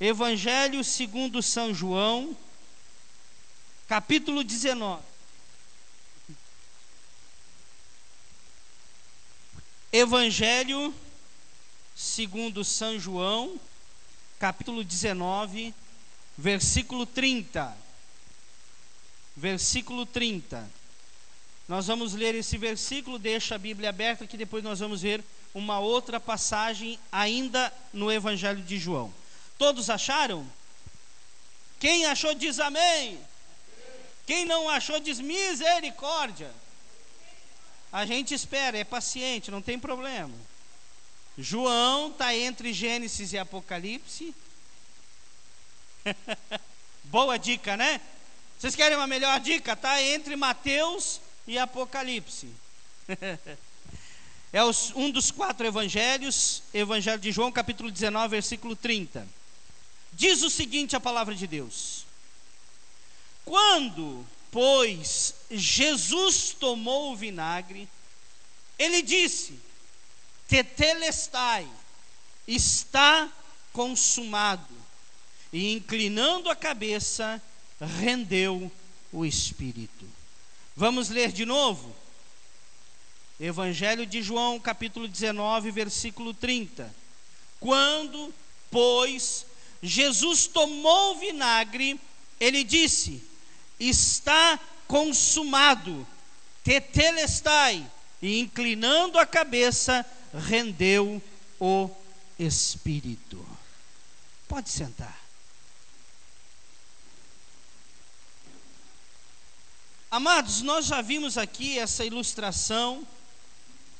Evangelho segundo São João, capítulo 19. Evangelho segundo São João, capítulo 19, versículo 30. Versículo 30. Nós vamos ler esse versículo, deixa a Bíblia aberta que depois nós vamos ver uma outra passagem ainda no Evangelho de João. Todos acharam? Quem achou diz amém. Quem não achou diz misericórdia. A gente espera, é paciente, não tem problema. João está entre Gênesis e Apocalipse. Boa dica, né? Vocês querem uma melhor dica? Está entre Mateus e Apocalipse. é os, um dos quatro evangelhos, Evangelho de João, capítulo 19, versículo 30. Diz o seguinte a palavra de Deus: Quando, pois, Jesus tomou o vinagre, ele disse: Tetelestai, está consumado. E inclinando a cabeça, rendeu o espírito. Vamos ler de novo? Evangelho de João, capítulo 19, versículo 30. Quando, pois, Jesus tomou o vinagre, ele disse: Está consumado, tetelestai, e inclinando a cabeça, rendeu o espírito. Pode sentar. Amados, nós já vimos aqui essa ilustração.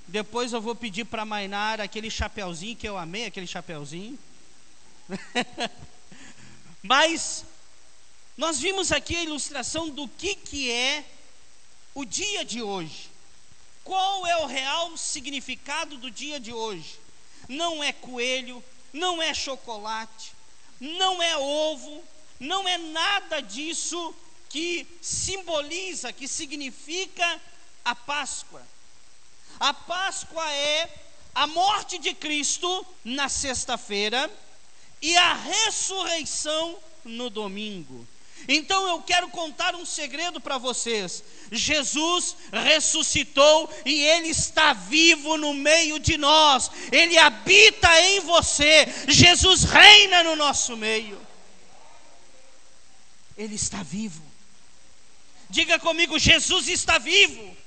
Depois eu vou pedir para Mainar aquele chapeuzinho que eu amei, aquele chapeuzinho. Mas nós vimos aqui a ilustração do que, que é o dia de hoje. Qual é o real significado do dia de hoje? Não é coelho, não é chocolate, não é ovo, não é nada disso que simboliza, que significa a Páscoa. A Páscoa é a morte de Cristo na sexta-feira e a ressurreição no domingo. Então eu quero contar um segredo para vocês. Jesus ressuscitou e Ele está vivo no meio de nós, Ele habita em você, Jesus reina no nosso meio. Ele está vivo. Diga comigo: Jesus está vivo.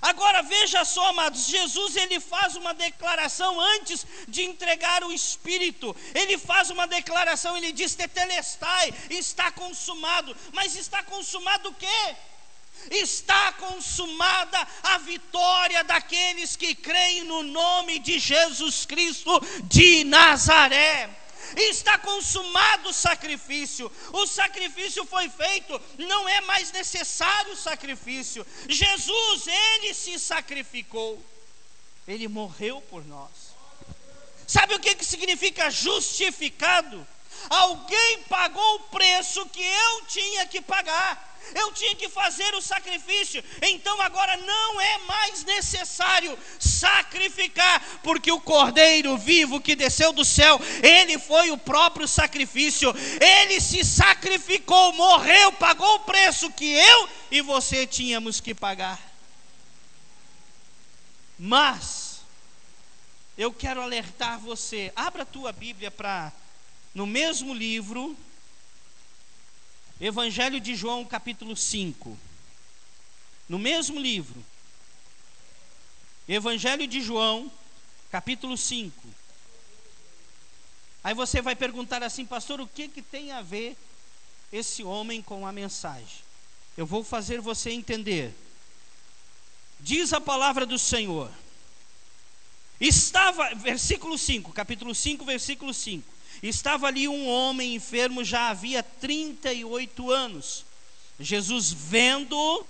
Agora veja só, amados, Jesus ele faz uma declaração antes de entregar o Espírito. Ele faz uma declaração, ele diz: Tetelestai, está consumado. Mas está consumado o quê? Está consumada a vitória daqueles que creem no nome de Jesus Cristo de Nazaré está consumado o sacrifício. O sacrifício foi feito, não é mais necessário o sacrifício. Jesus, ele se sacrificou. Ele morreu por nós. Sabe o que, que significa justificado? Alguém pagou o preço que eu tinha que pagar eu tinha que fazer o sacrifício, então agora não é mais necessário sacrificar, porque o Cordeiro vivo que desceu do céu, ele foi o próprio sacrifício, ele se sacrificou, morreu, pagou o preço que eu e você tínhamos que pagar. Mas, eu quero alertar você, abra a tua Bíblia para, no mesmo livro, Evangelho de João, capítulo 5. No mesmo livro. Evangelho de João, capítulo 5. Aí você vai perguntar assim, pastor, o que, que tem a ver esse homem com a mensagem? Eu vou fazer você entender. Diz a palavra do Senhor. Estava, versículo 5, capítulo 5, versículo 5. Estava ali um homem enfermo já havia 38 anos. Jesus vendo,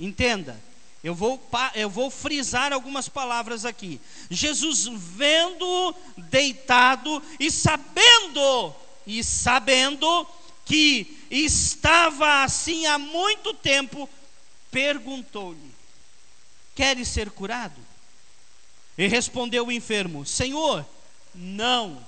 entenda, eu vou, eu vou frisar algumas palavras aqui. Jesus vendo deitado e sabendo, e sabendo que estava assim há muito tempo, perguntou-lhe: Queres ser curado? E respondeu o enfermo: Senhor, não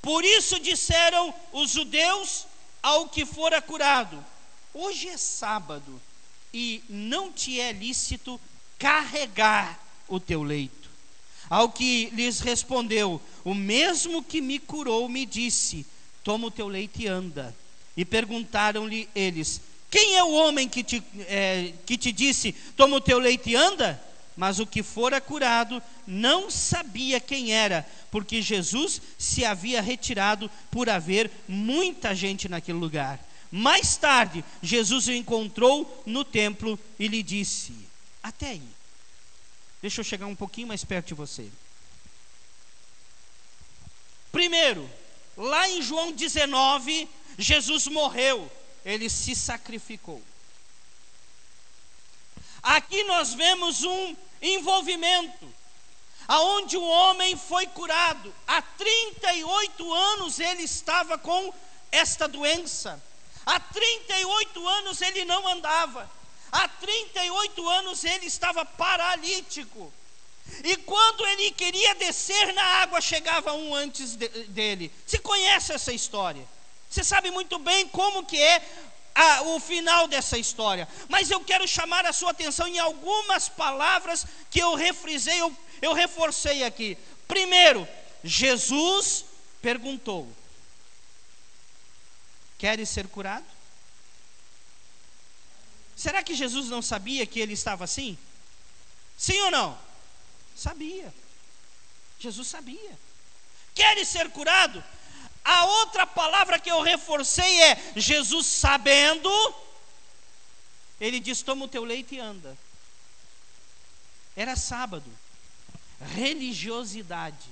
Por isso disseram os judeus ao que fora curado: Hoje é sábado e não te é lícito carregar o teu leito. Ao que lhes respondeu: O mesmo que me curou me disse: Toma o teu leite e anda. E perguntaram-lhe eles: Quem é o homem que te, é, que te disse: Toma o teu leite e anda? Mas o que fora curado não sabia quem era, porque Jesus se havia retirado por haver muita gente naquele lugar. Mais tarde, Jesus o encontrou no templo e lhe disse: Até aí. Deixa eu chegar um pouquinho mais perto de você. Primeiro, lá em João 19, Jesus morreu, ele se sacrificou. Aqui nós vemos um envolvimento, aonde o homem foi curado. Há 38 anos ele estava com esta doença. Há 38 anos ele não andava. Há 38 anos ele estava paralítico. E quando ele queria descer na água, chegava um antes de, dele. Você conhece essa história? Você sabe muito bem como que é a, o final dessa história. Mas eu quero chamar a sua atenção em algumas palavras que eu refrisei, eu, eu reforcei aqui. Primeiro, Jesus perguntou: Queres ser curado? Será que Jesus não sabia que ele estava assim? Sim ou não? Sabia. Jesus sabia. Queres ser curado? A outra palavra que eu reforcei é Jesus sabendo, ele diz: toma o teu leite e anda. Era sábado, religiosidade.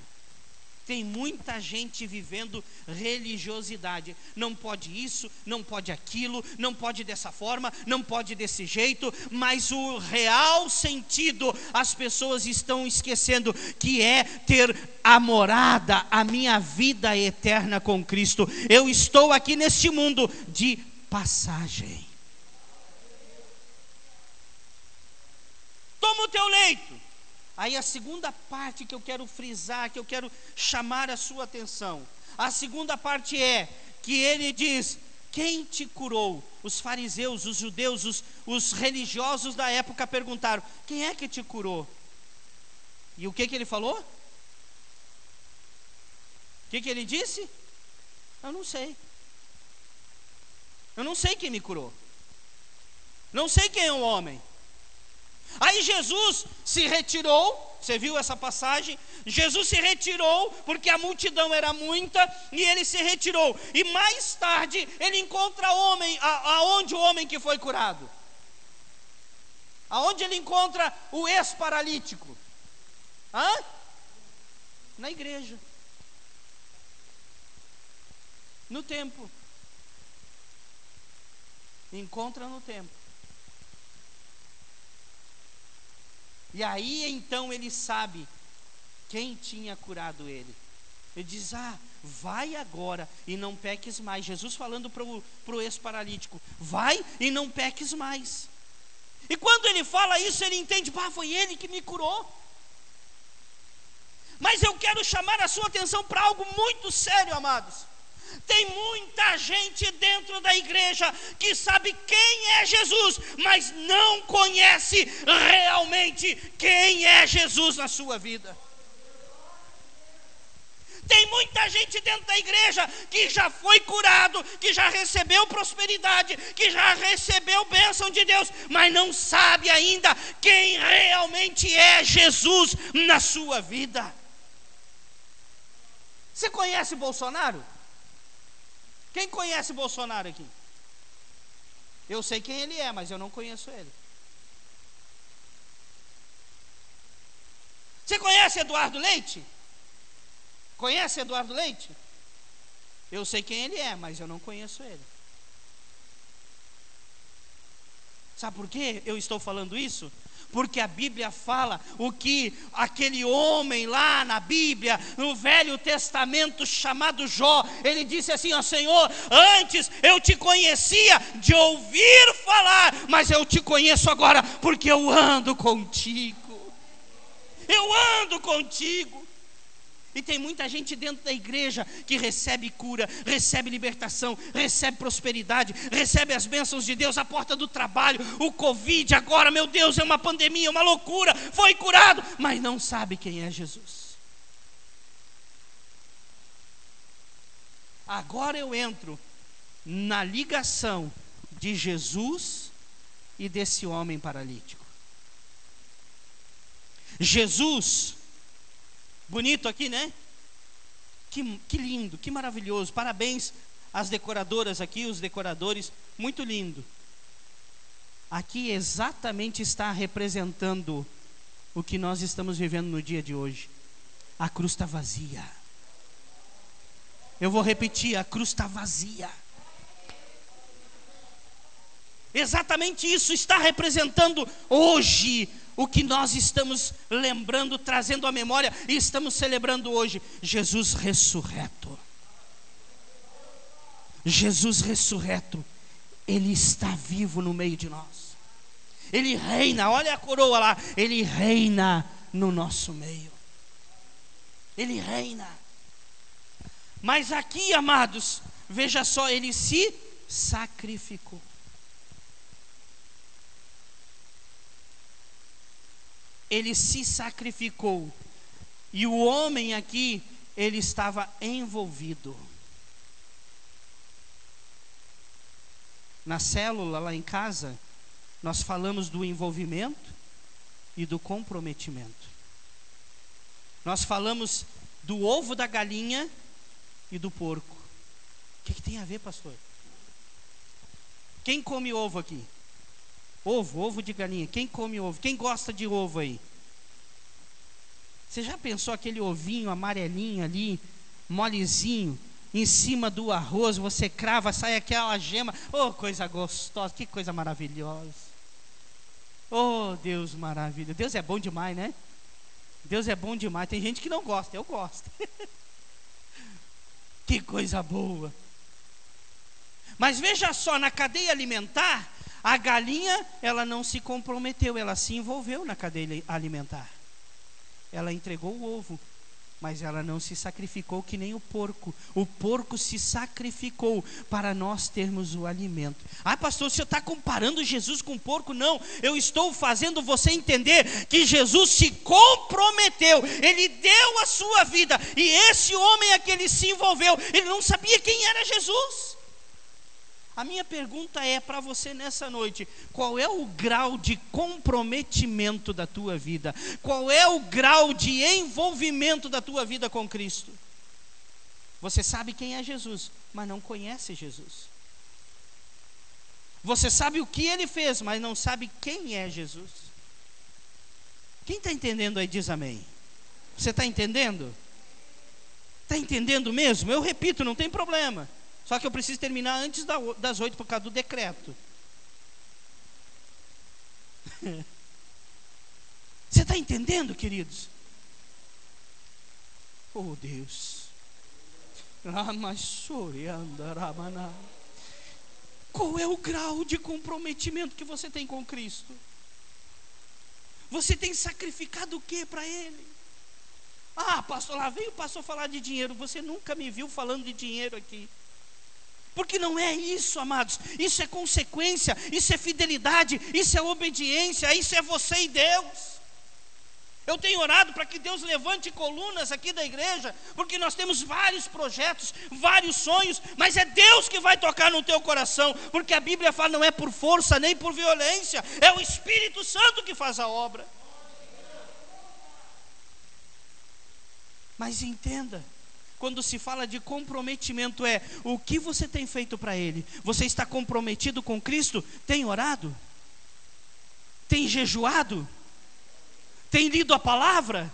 Tem muita gente vivendo religiosidade. Não pode isso, não pode aquilo, não pode dessa forma, não pode desse jeito, mas o real sentido as pessoas estão esquecendo que é ter a morada, a minha vida eterna com Cristo. Eu estou aqui neste mundo de passagem. Toma o teu leito Aí a segunda parte que eu quero frisar, que eu quero chamar a sua atenção. A segunda parte é que ele diz: Quem te curou? Os fariseus, os judeus, os, os religiosos da época perguntaram: Quem é que te curou? E o que, que ele falou? O que, que ele disse? Eu não sei. Eu não sei quem me curou. Não sei quem é o homem. Aí Jesus se retirou, você viu essa passagem? Jesus se retirou porque a multidão era muita e ele se retirou. E mais tarde ele encontra homem, aonde o homem que foi curado? Aonde ele encontra o ex-paralítico? Hã? Na igreja. No templo. Encontra no templo. E aí então ele sabe quem tinha curado ele. Ele diz: Ah, vai agora e não peques mais. Jesus falando para o ex-paralítico: Vai e não peques mais. E quando ele fala isso, ele entende: Ah, foi ele que me curou. Mas eu quero chamar a sua atenção para algo muito sério, amados. Tem muita gente dentro da igreja que sabe quem é Jesus, mas não conhece realmente quem é Jesus na sua vida. Tem muita gente dentro da igreja que já foi curado, que já recebeu prosperidade, que já recebeu bênção de Deus, mas não sabe ainda quem realmente é Jesus na sua vida. Você conhece Bolsonaro? Quem conhece Bolsonaro aqui? Eu sei quem ele é, mas eu não conheço ele. Você conhece Eduardo Leite? Conhece Eduardo Leite? Eu sei quem ele é, mas eu não conheço ele. Sabe por que eu estou falando isso? Porque a Bíblia fala o que aquele homem lá na Bíblia, no Velho Testamento chamado Jó, ele disse assim: Ó Senhor, antes eu te conhecia de ouvir falar, mas eu te conheço agora porque eu ando contigo. Eu ando contigo. E tem muita gente dentro da igreja que recebe cura, recebe libertação, recebe prosperidade, recebe as bênçãos de Deus, a porta do trabalho, o Covid agora, meu Deus, é uma pandemia, uma loucura, foi curado, mas não sabe quem é Jesus. Agora eu entro na ligação de Jesus e desse homem paralítico. Jesus Bonito aqui, né? Que, que lindo, que maravilhoso. Parabéns às decoradoras aqui, os decoradores. Muito lindo. Aqui exatamente está representando o que nós estamos vivendo no dia de hoje. A cruz está vazia. Eu vou repetir: a cruz está vazia. Exatamente isso está representando hoje o que nós estamos lembrando, trazendo à memória e estamos celebrando hoje: Jesus ressurreto. Jesus ressurreto, Ele está vivo no meio de nós. Ele reina, olha a coroa lá, Ele reina no nosso meio. Ele reina. Mas aqui, amados, veja só, Ele se sacrificou. Ele se sacrificou. E o homem aqui, ele estava envolvido. Na célula lá em casa, nós falamos do envolvimento e do comprometimento. Nós falamos do ovo da galinha e do porco. O que, que tem a ver, pastor? Quem come ovo aqui? Ovo, ovo de galinha. Quem come ovo? Quem gosta de ovo aí? Você já pensou aquele ovinho amarelinho ali, molezinho, em cima do arroz, você crava, sai aquela gema. Oh, coisa gostosa, que coisa maravilhosa. Oh, Deus maravilha. Deus é bom demais, né? Deus é bom demais. Tem gente que não gosta, eu gosto. que coisa boa. Mas veja só, na cadeia alimentar, a galinha, ela não se comprometeu, ela se envolveu na cadeia alimentar. Ela entregou o ovo, mas ela não se sacrificou que nem o porco. O porco se sacrificou para nós termos o alimento. Ah, pastor, o senhor está comparando Jesus com o porco? Não, eu estou fazendo você entender que Jesus se comprometeu, ele deu a sua vida, e esse homem a que ele se envolveu, ele não sabia quem era Jesus. A minha pergunta é para você nessa noite: qual é o grau de comprometimento da tua vida? Qual é o grau de envolvimento da tua vida com Cristo? Você sabe quem é Jesus, mas não conhece Jesus. Você sabe o que ele fez, mas não sabe quem é Jesus. Quem está entendendo aí diz amém. Você está entendendo? Está entendendo mesmo? Eu repito, não tem problema. Só que eu preciso terminar antes das oito por causa do decreto. Você está entendendo, queridos? Oh Deus. Qual é o grau de comprometimento que você tem com Cristo? Você tem sacrificado o que para Ele? Ah, pastor, lá veio o pastor falar de dinheiro. Você nunca me viu falando de dinheiro aqui. Porque não é isso, amados. Isso é consequência, isso é fidelidade, isso é obediência, isso é você e Deus. Eu tenho orado para que Deus levante colunas aqui da igreja, porque nós temos vários projetos, vários sonhos, mas é Deus que vai tocar no teu coração, porque a Bíblia fala não é por força nem por violência, é o Espírito Santo que faz a obra. Mas entenda, quando se fala de comprometimento, é o que você tem feito para Ele? Você está comprometido com Cristo? Tem orado? Tem jejuado? Tem lido a palavra?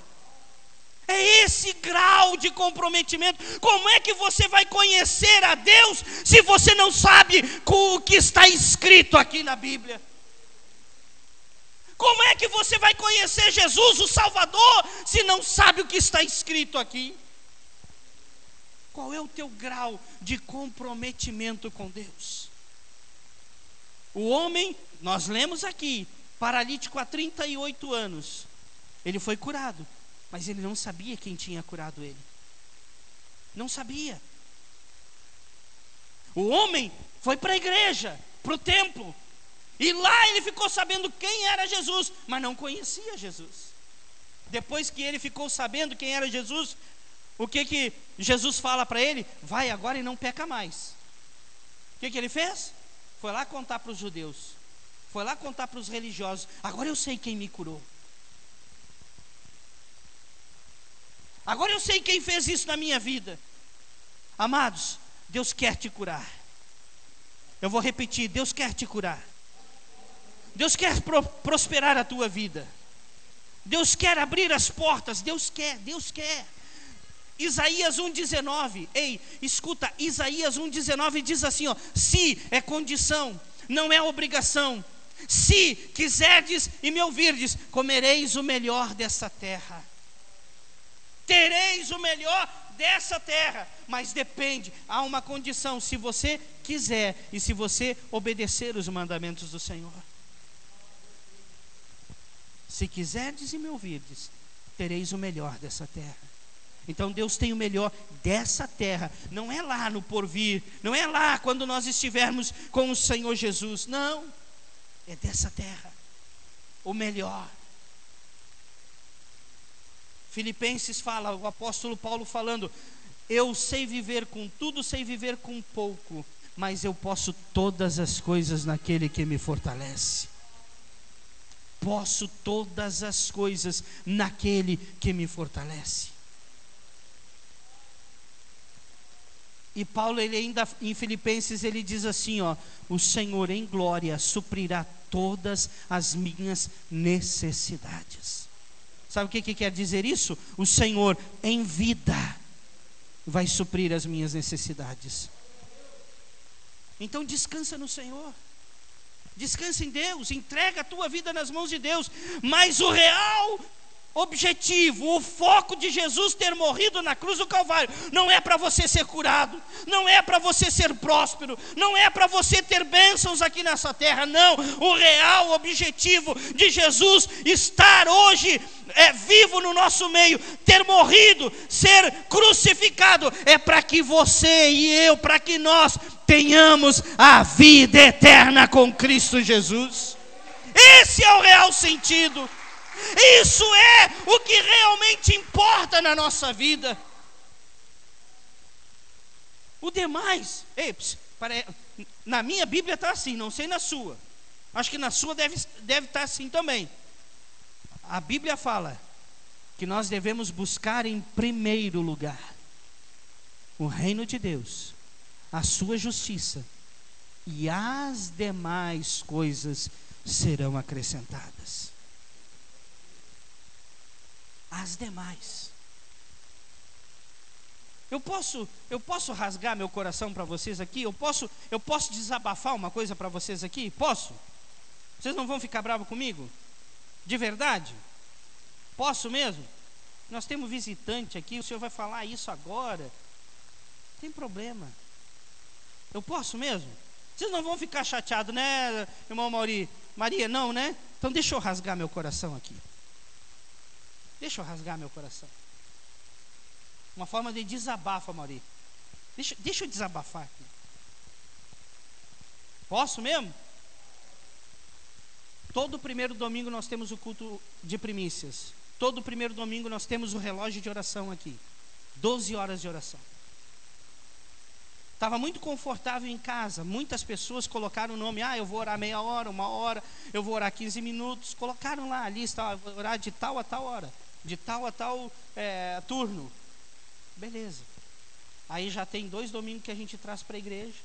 É esse grau de comprometimento. Como é que você vai conhecer a Deus se você não sabe o que está escrito aqui na Bíblia? Como é que você vai conhecer Jesus, o Salvador, se não sabe o que está escrito aqui? Qual é o teu grau de comprometimento com Deus? O homem, nós lemos aqui, paralítico há 38 anos, ele foi curado mas ele não sabia quem tinha curado ele. Não sabia. O homem foi para a igreja, para o templo, e lá ele ficou sabendo quem era Jesus, mas não conhecia Jesus. Depois que ele ficou sabendo quem era Jesus, o que que Jesus fala para ele? Vai agora e não peca mais. O que que ele fez? Foi lá contar para os judeus. Foi lá contar para os religiosos. Agora eu sei quem me curou. Agora eu sei quem fez isso na minha vida. Amados, Deus quer te curar. Eu vou repetir: Deus quer te curar. Deus quer pro prosperar a tua vida. Deus quer abrir as portas. Deus quer, Deus quer. Isaías 1,19. Ei, escuta, Isaías 1,19 diz assim: ó, se é condição, não é obrigação. Se quiserdes e me ouvirdes, comereis o melhor dessa terra tereis o melhor dessa terra, mas depende, há uma condição, se você quiser e se você obedecer os mandamentos do Senhor. Se quiserdes e me ouvirdes, tereis o melhor dessa terra. Então Deus tem o melhor dessa terra, não é lá no porvir, não é lá quando nós estivermos com o Senhor Jesus, não, é dessa terra, o melhor. Filipenses fala, o apóstolo Paulo falando: Eu sei viver com tudo, sei viver com pouco, mas eu posso todas as coisas naquele que me fortalece. Posso todas as coisas naquele que me fortalece. E Paulo, ele ainda em Filipenses, ele diz assim: ó, o Senhor em glória suprirá todas as minhas necessidades. Sabe o que, que quer dizer isso? O Senhor em vida vai suprir as minhas necessidades. Então descansa no Senhor. Descansa em Deus, entrega a tua vida nas mãos de Deus, mas o real objetivo, o foco de Jesus ter morrido na cruz do Calvário, não é para você ser curado, não é para você ser próspero, não é para você ter bênçãos aqui nessa terra, não. O real objetivo de Jesus estar hoje é vivo no nosso meio, ter morrido, ser crucificado, é para que você e eu, para que nós tenhamos a vida eterna com Cristo Jesus. Esse é o real sentido. Isso é o que realmente importa na nossa vida. O demais, ei, na minha Bíblia está assim, não sei na sua. Acho que na sua deve, deve estar tá assim também. A Bíblia fala que nós devemos buscar em primeiro lugar o reino de Deus, a sua justiça, e as demais coisas serão acrescentadas as demais. Eu posso, eu posso rasgar meu coração para vocês aqui? Eu posso, eu posso desabafar uma coisa para vocês aqui? Posso? Vocês não vão ficar bravos comigo? De verdade? Posso mesmo? Nós temos visitante aqui, o senhor vai falar isso agora. Não tem problema. Eu posso mesmo? Vocês não vão ficar chateados, né, irmão Mauri? Maria, não, né? Então deixa eu rasgar meu coração aqui. Deixa eu rasgar meu coração. Uma forma de desabafo, Mauri. Deixa, deixa eu desabafar aqui. Posso mesmo? Todo primeiro domingo nós temos o culto de primícias. Todo primeiro domingo nós temos o relógio de oração aqui. 12 horas de oração. Estava muito confortável em casa. Muitas pessoas colocaram o nome, ah, eu vou orar meia hora, uma hora, eu vou orar 15 minutos. Colocaram lá a lista, ah, vou orar de tal a tal hora de tal a tal é, turno. Beleza. Aí já tem dois domingos que a gente traz para a igreja.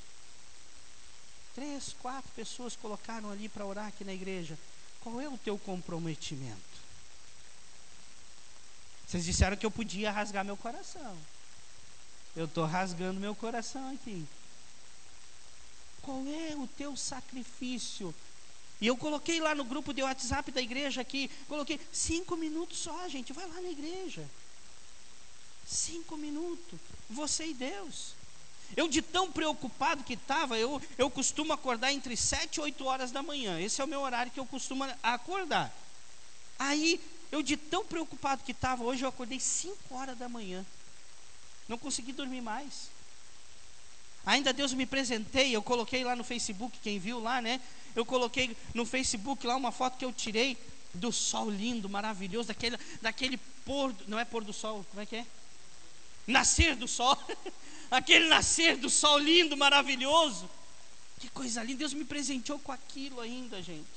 Três, quatro pessoas colocaram ali para orar aqui na igreja. Qual é o teu comprometimento? Vocês disseram que eu podia rasgar meu coração. Eu estou rasgando meu coração aqui. Qual é o teu sacrifício? E eu coloquei lá no grupo de WhatsApp da igreja aqui, coloquei cinco minutos só, gente, vai lá na igreja. Cinco minutos, você e Deus. Eu de tão preocupado que estava, eu, eu costumo acordar entre sete e oito horas da manhã. Esse é o meu horário que eu costumo acordar. Aí, eu de tão preocupado que estava, hoje eu acordei cinco horas da manhã. Não consegui dormir mais. Ainda Deus me presentei, eu coloquei lá no Facebook, quem viu lá, né? Eu coloquei no Facebook lá uma foto que eu tirei do sol lindo, maravilhoso, daquele, daquele pôr, não é pôr do sol, como é que é? Nascer do sol, aquele nascer do sol lindo, maravilhoso. Que coisa linda, Deus me presenteou com aquilo ainda, gente.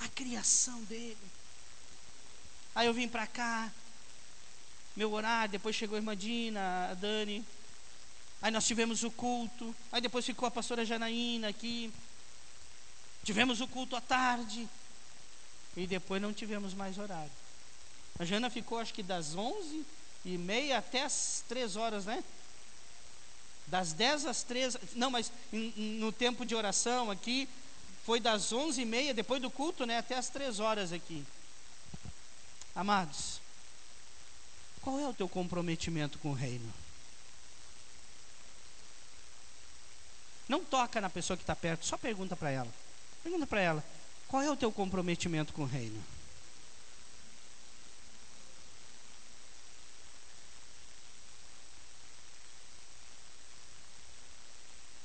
A criação dele. Aí eu vim para cá, meu horário, depois chegou a irmã Dina, a Dani, Aí nós tivemos o culto. Aí depois ficou a pastora Janaína aqui. Tivemos o culto à tarde. E depois não tivemos mais horário. A Jana ficou acho que das 11 e meia até as 3 horas, né? Das 10 às 3. Não, mas no tempo de oração aqui. Foi das 11 e meia, depois do culto, né? Até as 3 horas aqui. Amados, qual é o teu comprometimento com o reino? Não toca na pessoa que está perto, só pergunta para ela. Pergunta para ela: qual é o teu comprometimento com o reino?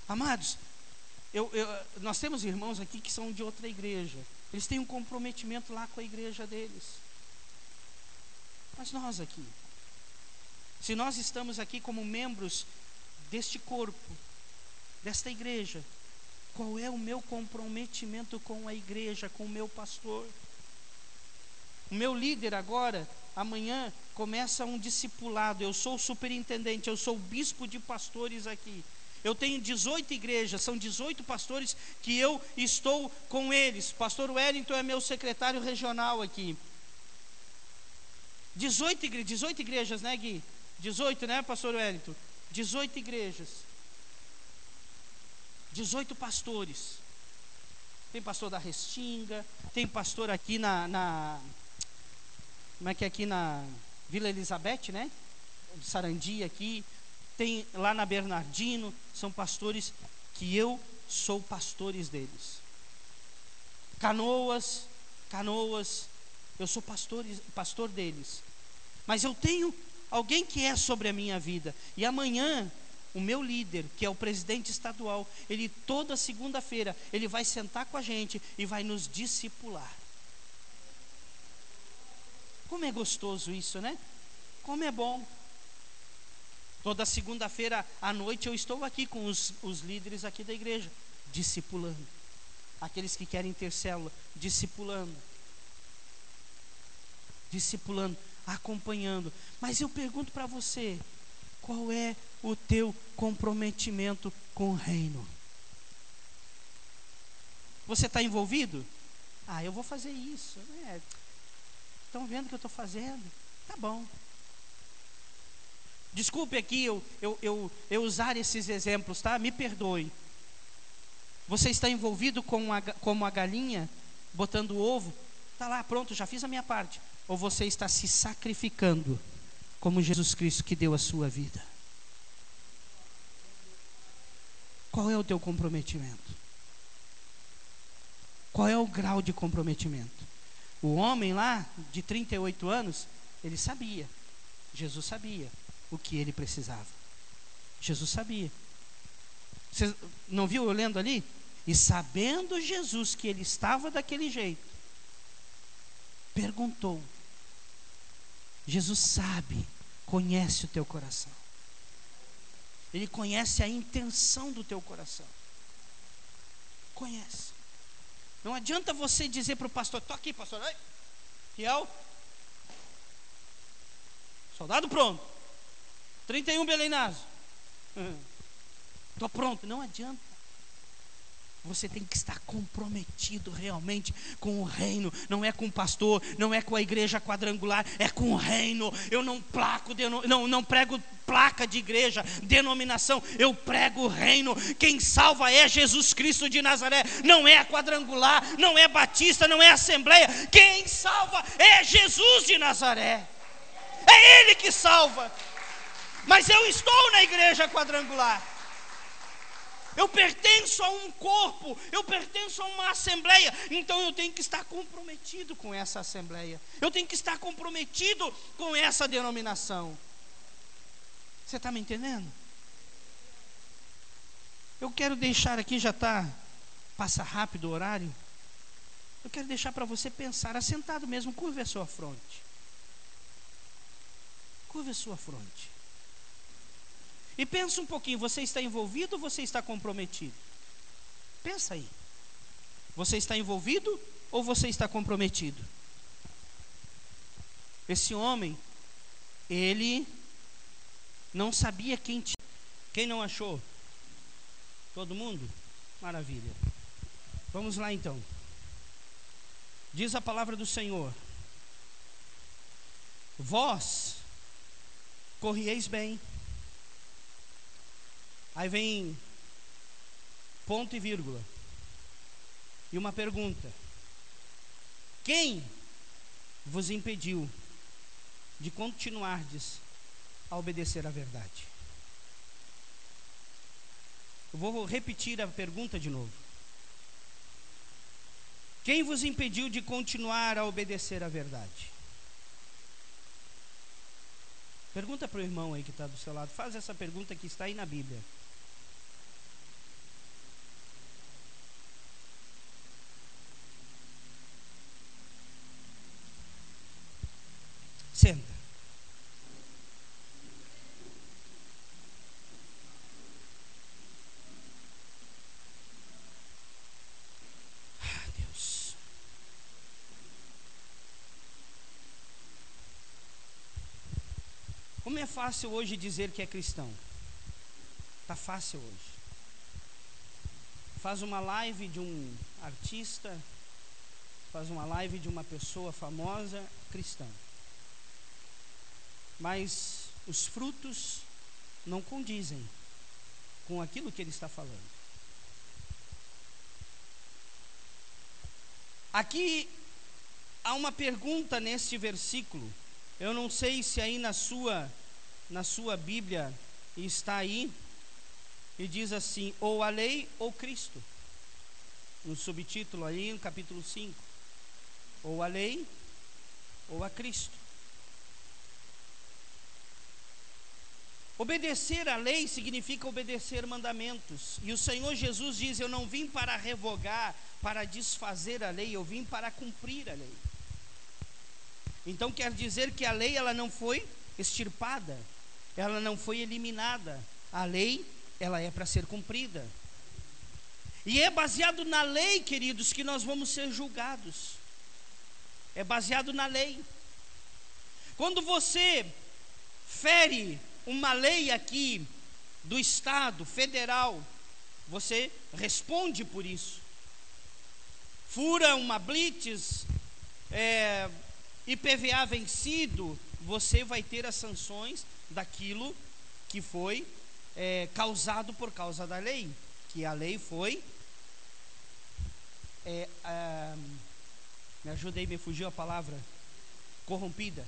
Amados, eu, eu, nós temos irmãos aqui que são de outra igreja. Eles têm um comprometimento lá com a igreja deles. Mas nós aqui, se nós estamos aqui como membros deste corpo, desta igreja. Qual é o meu comprometimento com a igreja, com o meu pastor? O meu líder agora, amanhã, começa um discipulado. Eu sou superintendente, eu sou o bispo de pastores aqui. Eu tenho 18 igrejas, são 18 pastores que eu estou com eles. Pastor Wellington é meu secretário regional aqui. 18, igre 18 igrejas, né, Gui? 18, né, Pastor Wellington? 18 igrejas. 18 pastores. Tem pastor da Restinga, tem pastor aqui na, na como é que é aqui na Vila Elizabeth, né? Sarandi aqui, tem lá na Bernardino, são pastores que eu sou pastores deles. Canoas, Canoas, eu sou pastores, pastor deles. Mas eu tenho alguém que é sobre a minha vida. E amanhã o meu líder, que é o presidente estadual, ele toda segunda-feira, ele vai sentar com a gente e vai nos discipular. Como é gostoso isso, né? Como é bom. Toda segunda-feira à noite eu estou aqui com os, os líderes aqui da igreja, discipulando. Aqueles que querem ter célula, discipulando. Discipulando, acompanhando. Mas eu pergunto para você, qual é o teu comprometimento com o reino? Você está envolvido? Ah, eu vou fazer isso. Né? Estão vendo o que eu estou fazendo? Tá bom. Desculpe aqui eu, eu, eu, eu usar esses exemplos, tá? Me perdoe. Você está envolvido com a, como a galinha, botando o ovo? Está lá, pronto, já fiz a minha parte. Ou você está se sacrificando? como Jesus Cristo que deu a sua vida. Qual é o teu comprometimento? Qual é o grau de comprometimento? O homem lá, de 38 anos, ele sabia, Jesus sabia o que ele precisava. Jesus sabia. Você não viu eu lendo ali? E sabendo Jesus que ele estava daquele jeito, perguntou: Jesus sabe, conhece o teu coração. Ele conhece a intenção do teu coração. Conhece. Não adianta você dizer para o pastor: estou aqui, pastor. Ai, fiel. Soldado pronto. 31 Belenazo. Estou pronto. Não adianta. Você tem que estar comprometido realmente com o reino, não é com o pastor, não é com a igreja quadrangular, é com o reino. Eu não placo, não, não prego placa de igreja, denominação, eu prego o reino. Quem salva é Jesus Cristo de Nazaré, não é quadrangular, não é batista, não é assembleia. Quem salva é Jesus de Nazaré. É Ele que salva. Mas eu estou na igreja quadrangular. Eu pertenço a um corpo, eu pertenço a uma assembleia, então eu tenho que estar comprometido com essa assembleia, eu tenho que estar comprometido com essa denominação. Você está me entendendo? Eu quero deixar aqui, já está, passa rápido o horário. Eu quero deixar para você pensar, assentado mesmo, curva a sua fronte. Curva a sua fronte. E pensa um pouquinho, você está envolvido ou você está comprometido? Pensa aí. Você está envolvido ou você está comprometido? Esse homem, ele não sabia quem tinha. Quem não achou? Todo mundo? Maravilha. Vamos lá então. Diz a palavra do Senhor: Vós corrieis bem. Aí vem ponto e vírgula. E uma pergunta: Quem vos impediu de continuardes a obedecer à verdade. Eu vou repetir a pergunta de novo. Quem vos impediu de continuar a obedecer à verdade? Pergunta para o irmão aí que está do seu lado. Faz essa pergunta que está aí na Bíblia. Senta. Como é fácil hoje dizer que é cristão? Tá fácil hoje. Faz uma live de um artista, faz uma live de uma pessoa famosa, cristão. Mas os frutos não condizem com aquilo que ele está falando. Aqui há uma pergunta neste versículo. Eu não sei se aí na sua na sua Bíblia está aí e diz assim: ou a lei ou Cristo. No subtítulo aí, no capítulo 5. Ou a lei ou a Cristo. Obedecer à lei significa obedecer mandamentos. E o Senhor Jesus diz: Eu não vim para revogar, para desfazer a lei, eu vim para cumprir a lei. Então quer dizer que a lei ela não foi extirpada, ela não foi eliminada. A lei, ela é para ser cumprida. E é baseado na lei, queridos, que nós vamos ser julgados. É baseado na lei. Quando você fere uma lei aqui do Estado federal, você responde por isso. Fura uma blitz, é, IPVA vencido, você vai ter as sanções daquilo que foi é, causado por causa da lei, que a lei foi. É, é, me ajudei, me fugiu a palavra. Corrompida.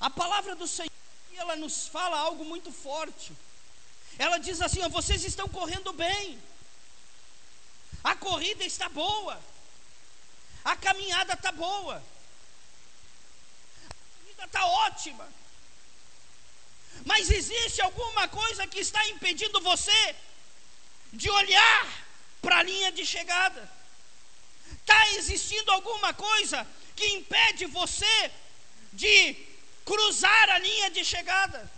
A palavra do Senhor, ela nos fala algo muito forte. Ela diz assim: ó, vocês estão correndo bem, a corrida está boa, a caminhada está boa vida está ótima. Mas existe alguma coisa que está impedindo você de olhar para a linha de chegada? Está existindo alguma coisa que impede você de cruzar a linha de chegada?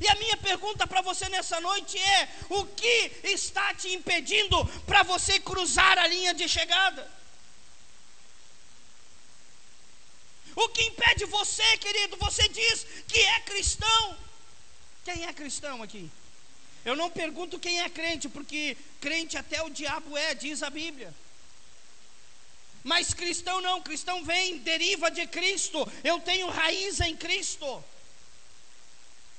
E a minha pergunta para você nessa noite é: o que está te impedindo para você cruzar a linha de chegada? O que impede você, querido? Você diz que é cristão. Quem é cristão aqui? Eu não pergunto quem é crente, porque crente até o diabo é, diz a Bíblia. Mas cristão não, cristão vem, deriva de Cristo. Eu tenho raiz em Cristo.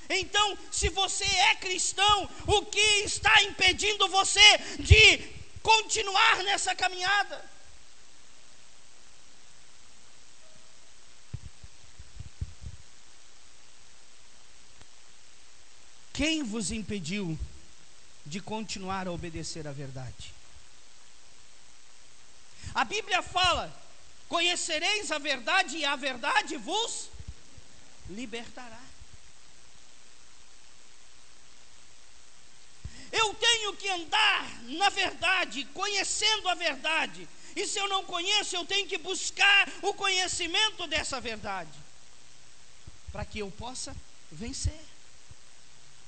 Então, se você é cristão, o que está impedindo você de continuar nessa caminhada? Quem vos impediu de continuar a obedecer à verdade? A Bíblia fala: conhecereis a verdade e a verdade vos libertará. Eu tenho que andar na verdade, conhecendo a verdade. E se eu não conheço, eu tenho que buscar o conhecimento dessa verdade, para que eu possa vencer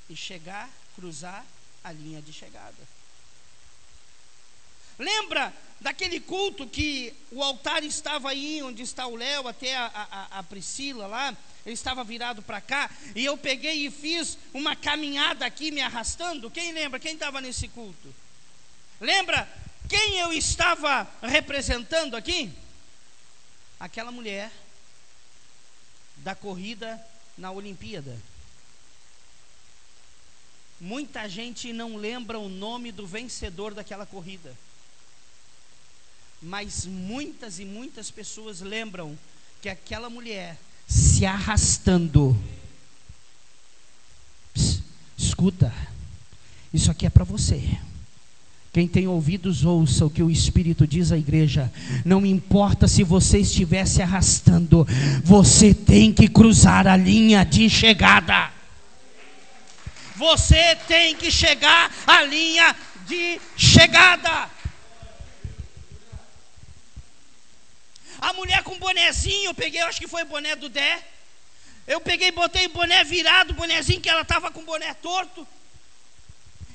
e chegar, cruzar a linha de chegada. Lembra daquele culto que o altar estava aí, onde está o Léo, até a, a, a Priscila lá, ele estava virado para cá, e eu peguei e fiz uma caminhada aqui me arrastando. Quem lembra? Quem estava nesse culto? Lembra quem eu estava representando aqui? Aquela mulher da corrida na Olimpíada. Muita gente não lembra o nome do vencedor daquela corrida. Mas muitas e muitas pessoas lembram que aquela mulher se arrastando. Pss, escuta, isso aqui é para você. Quem tem ouvidos, ouça o que o Espírito diz à igreja. Não importa se você estiver se arrastando, você tem que cruzar a linha de chegada. Você tem que chegar à linha de chegada. A mulher com bonezinho, eu peguei, acho que foi boné do Dé. Eu peguei, botei o boné virado, bonezinho que ela estava com o boné torto.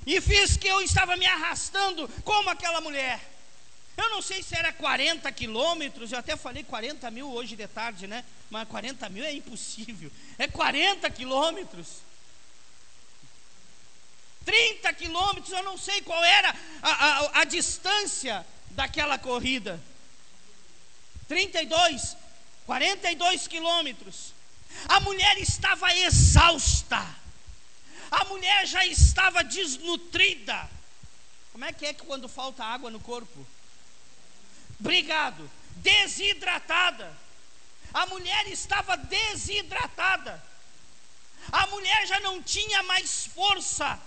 E fiz que eu estava me arrastando como aquela mulher. Eu não sei se era 40 quilômetros, eu até falei 40 mil hoje de tarde, né? Mas 40 mil é impossível. É 40 quilômetros. 30 quilômetros, eu não sei qual era a, a, a distância daquela corrida. 32, 42 quilômetros. A mulher estava exausta. A mulher já estava desnutrida. Como é que é que quando falta água no corpo? Obrigado. Desidratada. A mulher estava desidratada. A mulher já não tinha mais força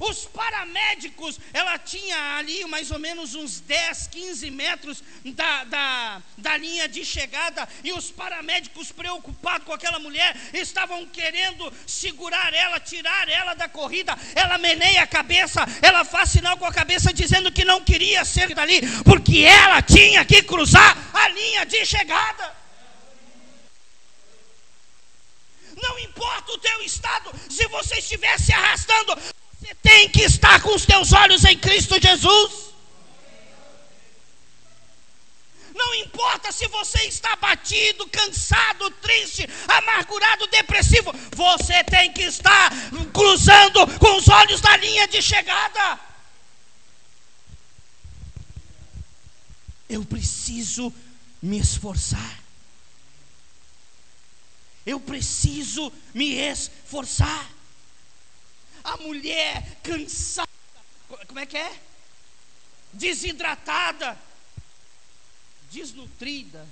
os paramédicos, ela tinha ali mais ou menos uns 10, 15 metros da, da, da linha de chegada, e os paramédicos, preocupados com aquela mulher, estavam querendo segurar ela, tirar ela da corrida. Ela meneia a cabeça, ela faz sinal com a cabeça, dizendo que não queria ser dali, porque ela tinha que cruzar a linha de chegada. Não importa o teu estado, se você estiver se arrastando, você tem que estar com os teus olhos em Cristo Jesus. Não importa se você está batido, cansado, triste, amargurado, depressivo, você tem que estar cruzando com os olhos da linha de chegada. Eu preciso me esforçar. Eu preciso me esforçar a mulher cansada, como é que é? Desidratada, desnutrida,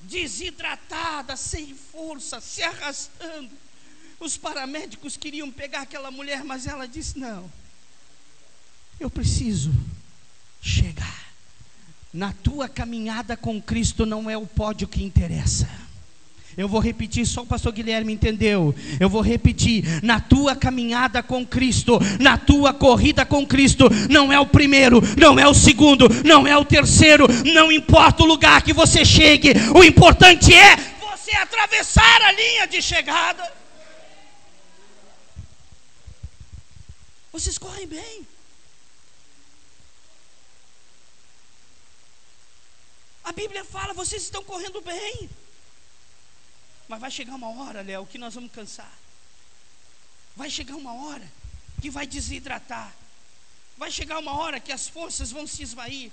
desidratada, sem força, se arrastando. Os paramédicos queriam pegar aquela mulher, mas ela disse: Não, eu preciso chegar. Na tua caminhada com Cristo não é o pódio que interessa. Eu vou repetir, só o pastor Guilherme entendeu. Eu vou repetir: na tua caminhada com Cristo, na tua corrida com Cristo, não é o primeiro, não é o segundo, não é o terceiro, não importa o lugar que você chegue, o importante é você atravessar a linha de chegada. Vocês correm bem. A Bíblia fala, vocês estão correndo bem. Mas vai chegar uma hora, Léo, que nós vamos cansar. Vai chegar uma hora que vai desidratar. Vai chegar uma hora que as forças vão se esvair.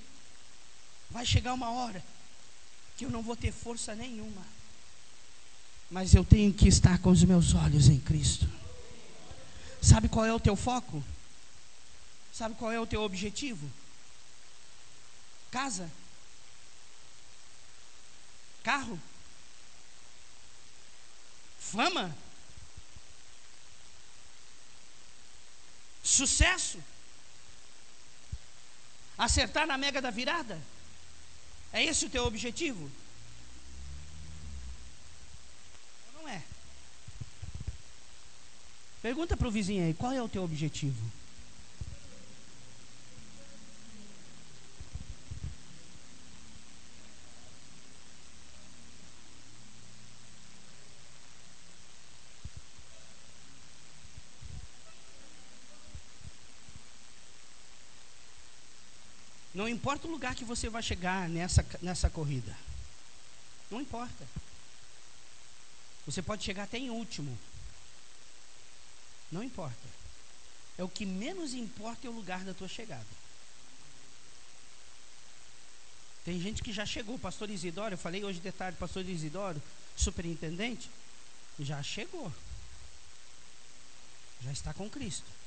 Vai chegar uma hora que eu não vou ter força nenhuma. Mas eu tenho que estar com os meus olhos em Cristo. Sabe qual é o teu foco? Sabe qual é o teu objetivo? Casa? Carro? Fama? Sucesso? Acertar na mega da virada? É esse o teu objetivo? Ou não é? Pergunta para o vizinho aí, qual é o teu objetivo? Não importa o lugar que você vai chegar nessa, nessa corrida. Não importa. Você pode chegar até em último. Não importa. É o que menos importa é o lugar da tua chegada. Tem gente que já chegou, pastor Isidoro, eu falei hoje de tarde, pastor Isidoro, superintendente, já chegou. Já está com Cristo.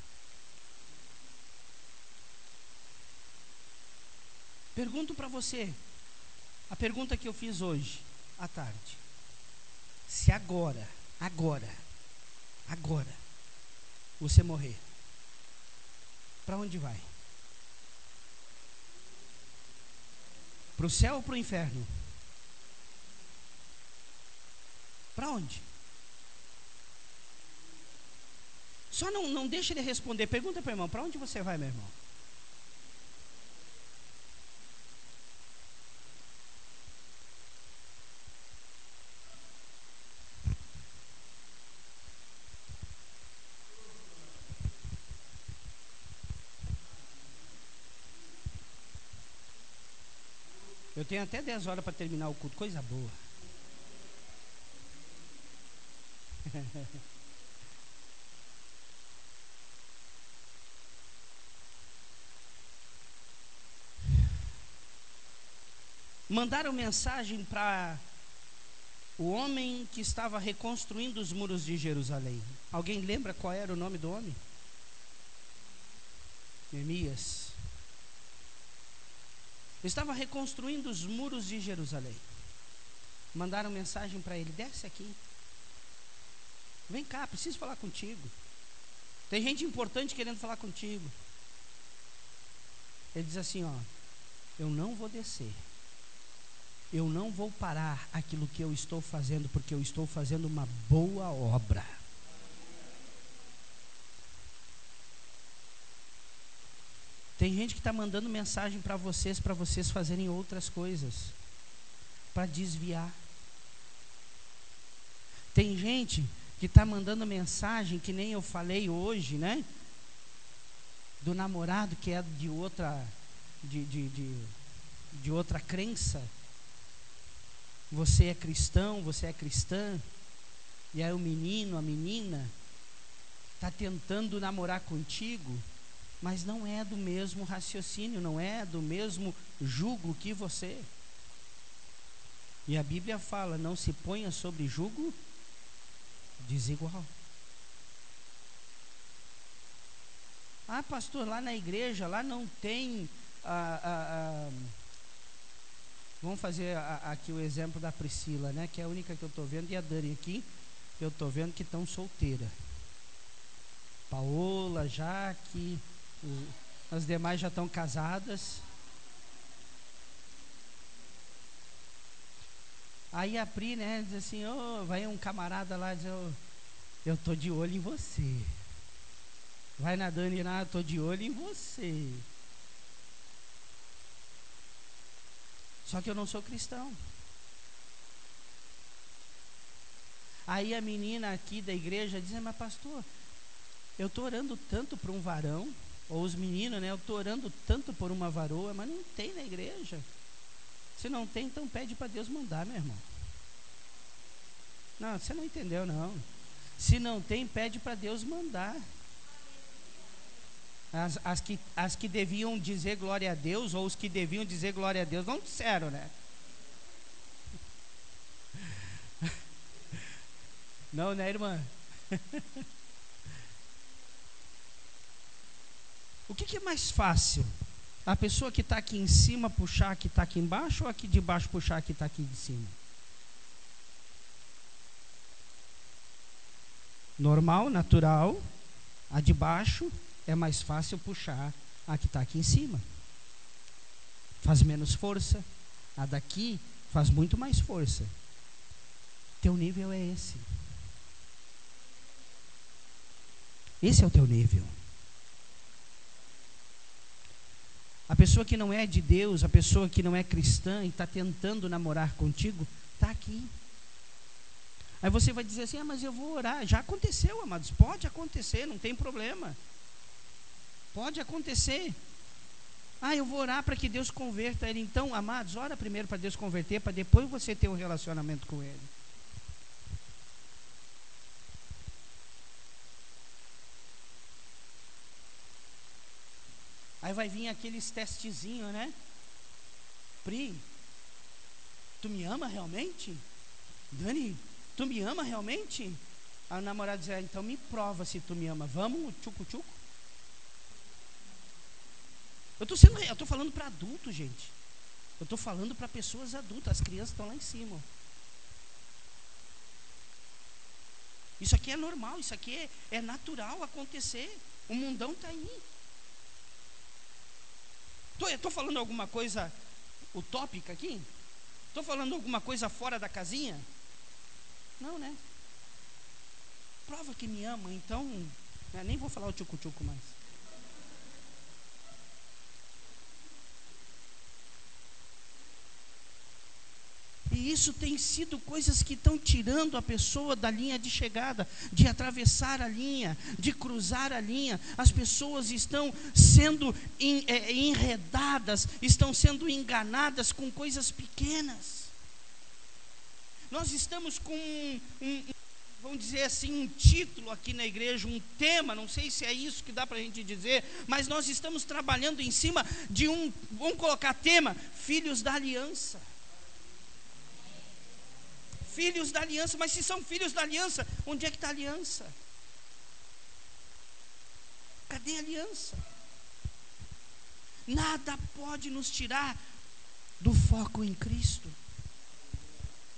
Pergunto para você, a pergunta que eu fiz hoje à tarde. Se agora, agora, agora, você morrer, para onde vai? Para o céu ou para o inferno? Para onde? Só não, não deixe ele responder. Pergunta para o irmão: para onde você vai, meu irmão? Tenho até 10 horas para terminar o culto, coisa boa. Mandaram mensagem para o homem que estava reconstruindo os muros de Jerusalém. Alguém lembra qual era o nome do homem? Neemias estava reconstruindo os muros de Jerusalém. Mandaram mensagem para ele: desce aqui. Vem cá, preciso falar contigo. Tem gente importante querendo falar contigo. Ele diz assim: Ó, eu não vou descer. Eu não vou parar aquilo que eu estou fazendo, porque eu estou fazendo uma boa obra. Tem gente que está mandando mensagem para vocês, para vocês fazerem outras coisas, para desviar. Tem gente que está mandando mensagem, que nem eu falei hoje, né? Do namorado que é de outra, de, de, de, de outra crença. Você é cristão, você é cristã, e aí o menino, a menina, está tentando namorar contigo mas não é do mesmo raciocínio, não é do mesmo jugo que você. E a Bíblia fala: não se ponha sobre jugo desigual. Ah, pastor, lá na igreja, lá não tem. Ah, ah, ah, vamos fazer aqui o exemplo da Priscila, né? Que é a única que eu estou vendo, e a Dani aqui, eu estou vendo que estão solteira. Paola, Jaque, as demais já estão casadas. Aí a Pri, né, diz assim, oh, vai um camarada lá diz, oh, eu tô de olho em você. Vai na Dani lá, eu tô de olho em você. Só que eu não sou cristão. Aí a menina aqui da igreja diz, mas pastor, eu estou orando tanto para um varão, ou os meninos, né? Eu estou orando tanto por uma varoa, mas não tem na igreja. Se não tem, então pede para Deus mandar, meu irmão. Não, você não entendeu, não. Se não tem, pede para Deus mandar. As, as, que, as que deviam dizer glória a Deus, ou os que deviam dizer glória a Deus, não disseram, né? Não, né, irmã? o que, que, é mais fácil? A pessoa que está aqui em cima puxar a que está aqui embaixo, ou a que de baixo puxar a que está aqui de cima? Normal, natural. A de baixo é mais fácil puxar a que está aqui em cima. Faz menos força. A daqui faz muito mais força. Teu nível é esse. Esse é o teu nível. A pessoa que não é de Deus, a pessoa que não é cristã e está tentando namorar contigo, está aqui. Aí você vai dizer assim: ah, mas eu vou orar. Já aconteceu, amados. Pode acontecer, não tem problema. Pode acontecer. Ah, eu vou orar para que Deus converta ele. Então, amados, ora primeiro para Deus converter, para depois você ter um relacionamento com ele. Aí vai vir aqueles testezinhos, né? Pri, tu me ama realmente? Dani, tu me ama realmente? A namorada diz, ah, então me prova se tu me ama. Vamos, tchucu tchucu? Eu estou sendo, eu estou falando para adultos, gente. Eu estou falando para pessoas adultas. As crianças estão lá em cima. Isso aqui é normal, isso aqui é, é natural acontecer. O mundão está aí. Estou falando alguma coisa utópica aqui? Estou falando alguma coisa fora da casinha? Não, né? Prova que me ama, então. Né, nem vou falar o tchucu-tchucu mais. E isso tem sido coisas que estão tirando a pessoa da linha de chegada, de atravessar a linha, de cruzar a linha. As pessoas estão sendo é, enredadas, estão sendo enganadas com coisas pequenas. Nós estamos com um, um vamos dizer assim, um título aqui na igreja, um tema, não sei se é isso que dá para a gente dizer, mas nós estamos trabalhando em cima de um, vamos colocar tema, Filhos da Aliança filhos da aliança. Mas se são filhos da aliança, onde é que está a aliança? Cadê a aliança? Nada pode nos tirar do foco em Cristo.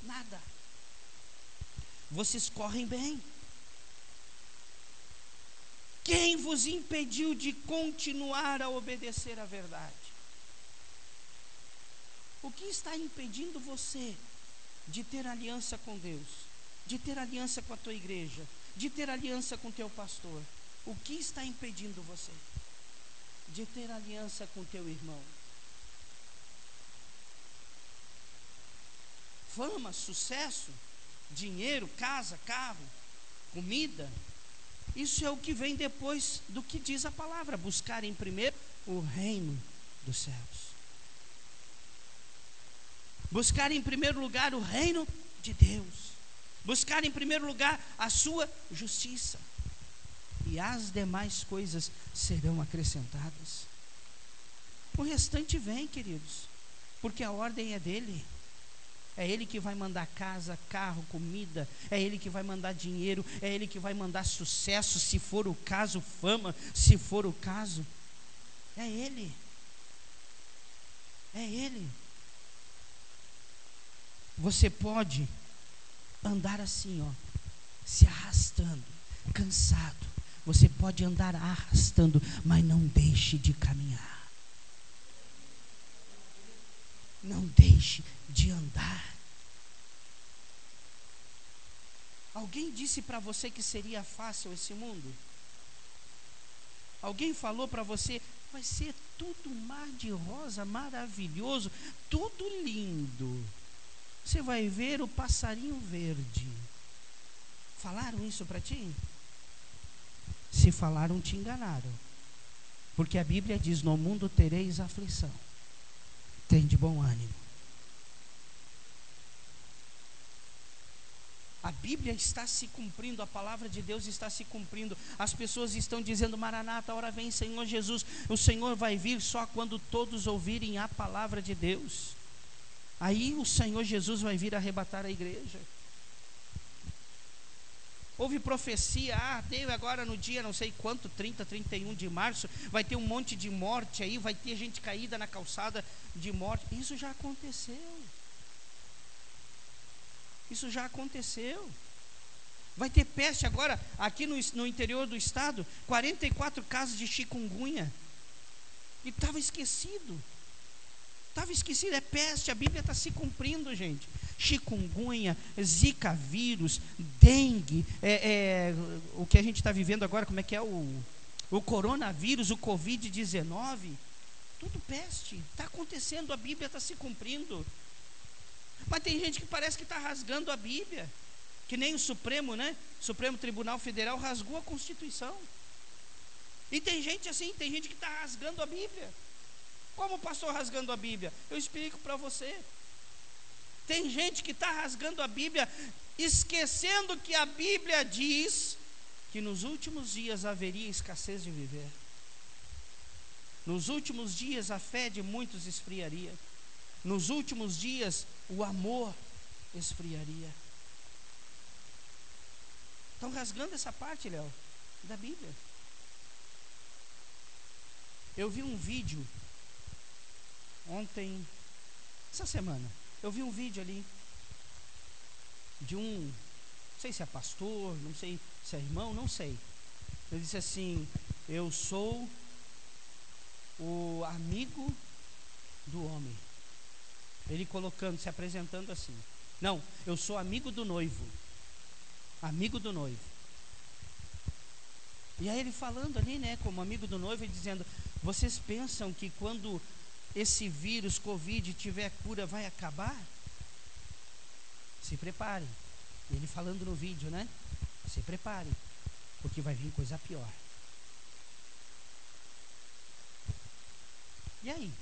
Nada. Vocês correm bem. Quem vos impediu de continuar a obedecer à verdade? O que está impedindo você de ter aliança com Deus, de ter aliança com a tua igreja, de ter aliança com teu pastor. O que está impedindo você de ter aliança com teu irmão? Fama, sucesso, dinheiro, casa, carro, comida. Isso é o que vem depois do que diz a palavra: buscar em primeiro o reino dos céus. Buscar em primeiro lugar o reino de Deus. Buscar em primeiro lugar a sua justiça. E as demais coisas serão acrescentadas. O restante vem, queridos, porque a ordem é dele. É Ele que vai mandar casa, carro, comida. É Ele que vai mandar dinheiro. É Ele que vai mandar sucesso, se for o caso, fama, se for o caso. É Ele. É Ele. Você pode andar assim, ó, se arrastando, cansado. Você pode andar arrastando, mas não deixe de caminhar. Não deixe de andar. Alguém disse para você que seria fácil esse mundo? Alguém falou para você, vai ser tudo mar de rosa, maravilhoso, tudo lindo você vai ver o passarinho verde. Falaram isso para ti? Se falaram, te enganaram. Porque a Bíblia diz: No mundo tereis aflição. Tem de bom ânimo. A Bíblia está se cumprindo, a palavra de Deus está se cumprindo. As pessoas estão dizendo: Maranata, a hora vem, Senhor Jesus. O Senhor vai vir só quando todos ouvirem a palavra de Deus. Aí o Senhor Jesus vai vir arrebatar a igreja. Houve profecia, ah, teve agora no dia não sei quanto, 30, 31 de março, vai ter um monte de morte aí, vai ter gente caída na calçada de morte. Isso já aconteceu. Isso já aconteceu. Vai ter peste agora, aqui no, no interior do estado, 44 casos de chikungunya. E estava esquecido. Estava esquecido, é peste, a Bíblia está se cumprindo, gente. Chikungunya, Zika vírus, dengue, é, é, o que a gente está vivendo agora, como é que é o, o coronavírus, o Covid-19, tudo peste, está acontecendo, a Bíblia está se cumprindo. Mas tem gente que parece que está rasgando a Bíblia, que nem o Supremo, né? O Supremo Tribunal Federal rasgou a Constituição. E tem gente assim, tem gente que está rasgando a Bíblia. Como o pastor rasgando a Bíblia? Eu explico para você. Tem gente que está rasgando a Bíblia, esquecendo que a Bíblia diz que nos últimos dias haveria escassez de viver. Nos últimos dias a fé de muitos esfriaria. Nos últimos dias o amor esfriaria. Estão rasgando essa parte, Léo, da Bíblia. Eu vi um vídeo ontem, essa semana, eu vi um vídeo ali de um, não sei se é pastor, não sei se é irmão, não sei. Ele disse assim: Eu sou o amigo do homem. Ele colocando, se apresentando assim. Não, eu sou amigo do noivo. Amigo do noivo. E aí ele falando ali, né, como amigo do noivo, e dizendo: Vocês pensam que quando esse vírus Covid tiver cura, vai acabar? Se prepare. Ele falando no vídeo, né? Se prepare, porque vai vir coisa pior. E aí?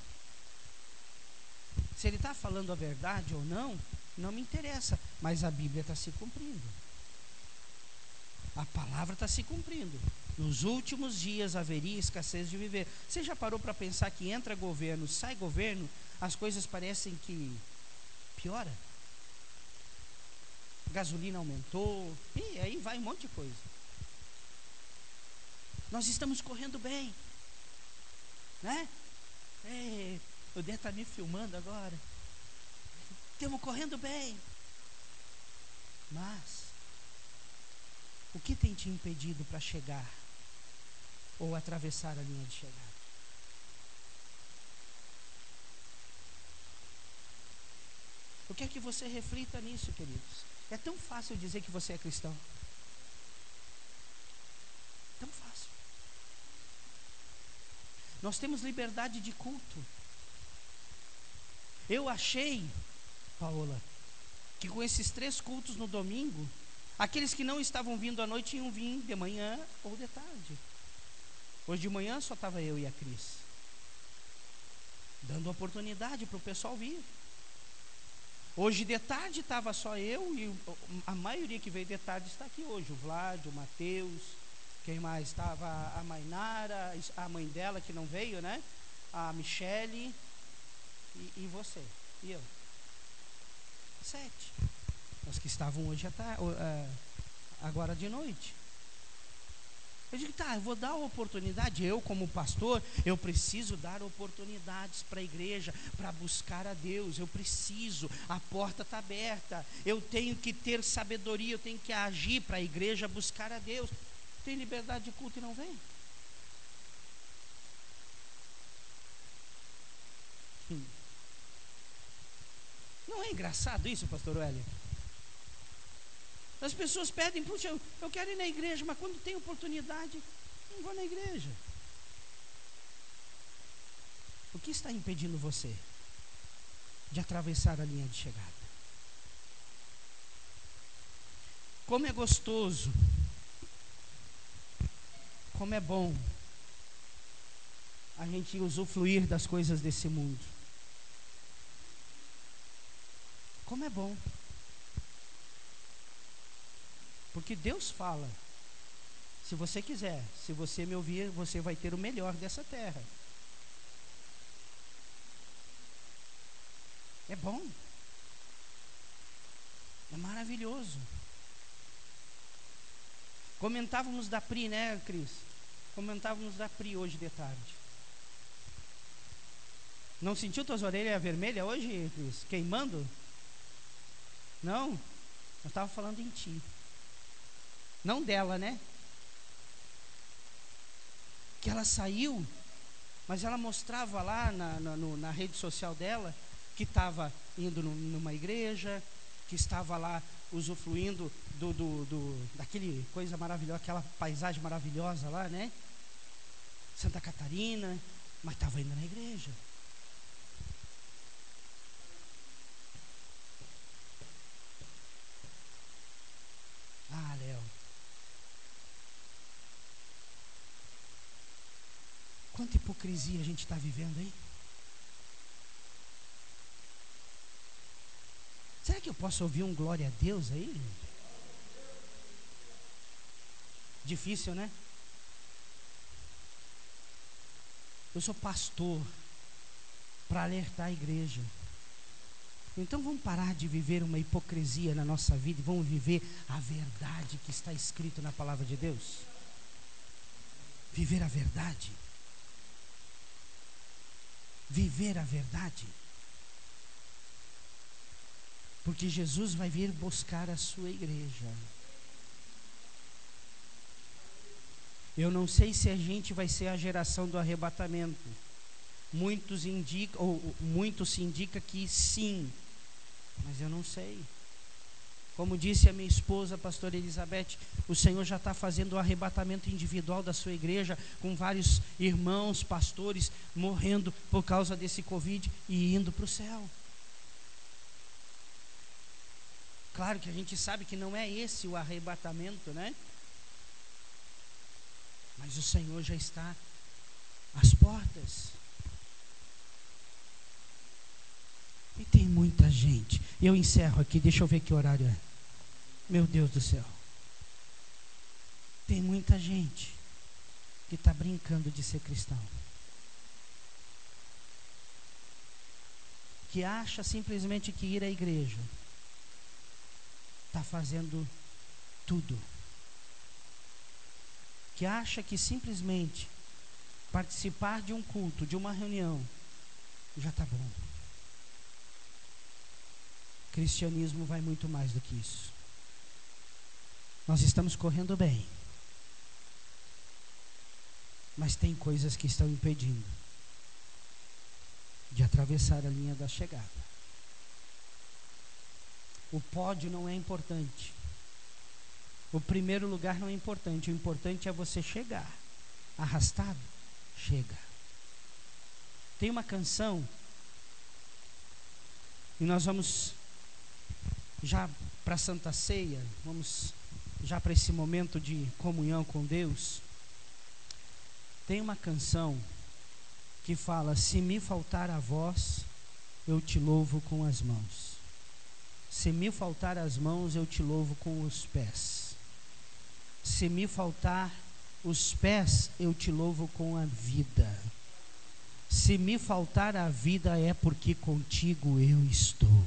Se ele está falando a verdade ou não, não me interessa, mas a Bíblia está se cumprindo. A palavra está se cumprindo. Nos últimos dias haveria escassez de viver. Você já parou para pensar que entra governo, sai governo, as coisas parecem que piora? Gasolina aumentou, e aí vai um monte de coisa. Nós estamos correndo bem, né? Ei, o Dê está me filmando agora. Estamos correndo bem. Mas, o que tem te impedido para chegar ou atravessar a linha de chegada. Eu quero que você reflita nisso, queridos. É tão fácil dizer que você é cristão. Tão fácil. Nós temos liberdade de culto. Eu achei, Paola, que com esses três cultos no domingo, aqueles que não estavam vindo à noite iam vir de manhã ou de tarde. Hoje de manhã só estava eu e a Cris. Dando oportunidade para o pessoal vir. Hoje de tarde estava só eu e a maioria que veio de tarde está aqui hoje. O Vlad, o Matheus, quem mais? Estava a Mainara, a mãe dela que não veio, né? A Michele e, e você. E eu. Sete. Os que estavam hoje agora de noite. Eu digo, tá, eu vou dar oportunidade. Eu, como pastor, eu preciso dar oportunidades para a igreja, para buscar a Deus. Eu preciso, a porta está aberta. Eu tenho que ter sabedoria, eu tenho que agir para a igreja buscar a Deus. Tem liberdade de culto e não vem? Hum. Não é engraçado isso, pastor Hélio? As pessoas pedem, puxa, eu, eu quero ir na igreja, mas quando tem oportunidade, não vou na igreja. O que está impedindo você de atravessar a linha de chegada? Como é gostoso, como é bom a gente usufruir das coisas desse mundo. Como é bom. Porque Deus fala. Se você quiser, se você me ouvir, você vai ter o melhor dessa terra. É bom. É maravilhoso. Comentávamos da Pri, né, Cris? Comentávamos da Pri hoje de tarde. Não sentiu tuas orelhas vermelhas hoje, Cris? Queimando? Não? Eu estava falando em ti. Não dela, né? Que ela saiu, mas ela mostrava lá na, na, no, na rede social dela que estava indo numa igreja, que estava lá usufruindo do, do, do, daquele coisa maravilhosa, aquela paisagem maravilhosa lá, né? Santa Catarina, mas estava indo na igreja. Ah, Léo. Quanta hipocrisia a gente está vivendo aí? Será que eu posso ouvir um glória a Deus aí? Difícil, né? Eu sou pastor para alertar a igreja. Então vamos parar de viver uma hipocrisia na nossa vida e vamos viver a verdade que está escrito na palavra de Deus. Viver a verdade. Viver a verdade. Porque Jesus vai vir buscar a sua igreja. Eu não sei se a gente vai ser a geração do arrebatamento. Muitos indicam, ou muito se indica que sim, mas eu não sei. Como disse a minha esposa, a pastora Elizabeth, o Senhor já está fazendo o arrebatamento individual da sua igreja, com vários irmãos, pastores, morrendo por causa desse Covid e indo para o céu. Claro que a gente sabe que não é esse o arrebatamento, né? Mas o Senhor já está às portas. E tem muita gente. Eu encerro aqui, deixa eu ver que horário é. Meu Deus do céu. Tem muita gente que está brincando de ser cristão. Que acha simplesmente que ir à igreja está fazendo tudo. Que acha que simplesmente participar de um culto, de uma reunião, já está bom. Cristianismo vai muito mais do que isso. Nós estamos correndo bem. Mas tem coisas que estão impedindo de atravessar a linha da chegada. O pódio não é importante. O primeiro lugar não é importante. O importante é você chegar. Arrastado, chega. Tem uma canção. E nós vamos já para Santa Ceia, vamos já para esse momento de comunhão com Deus. Tem uma canção que fala: Se me faltar a voz, eu te louvo com as mãos. Se me faltar as mãos, eu te louvo com os pés. Se me faltar os pés, eu te louvo com a vida. Se me faltar a vida, é porque contigo eu estou.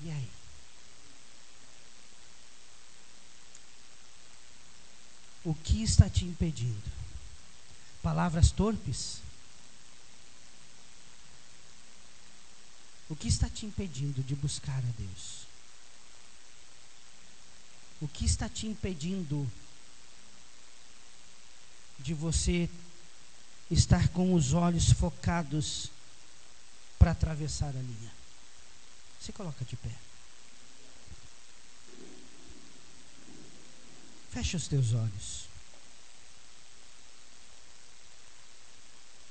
E aí? O que está te impedindo? palavras torpes? O que está te impedindo de buscar a Deus? O que está te impedindo de você estar com os olhos focados para atravessar a linha? Se coloca de pé. Feche os teus olhos.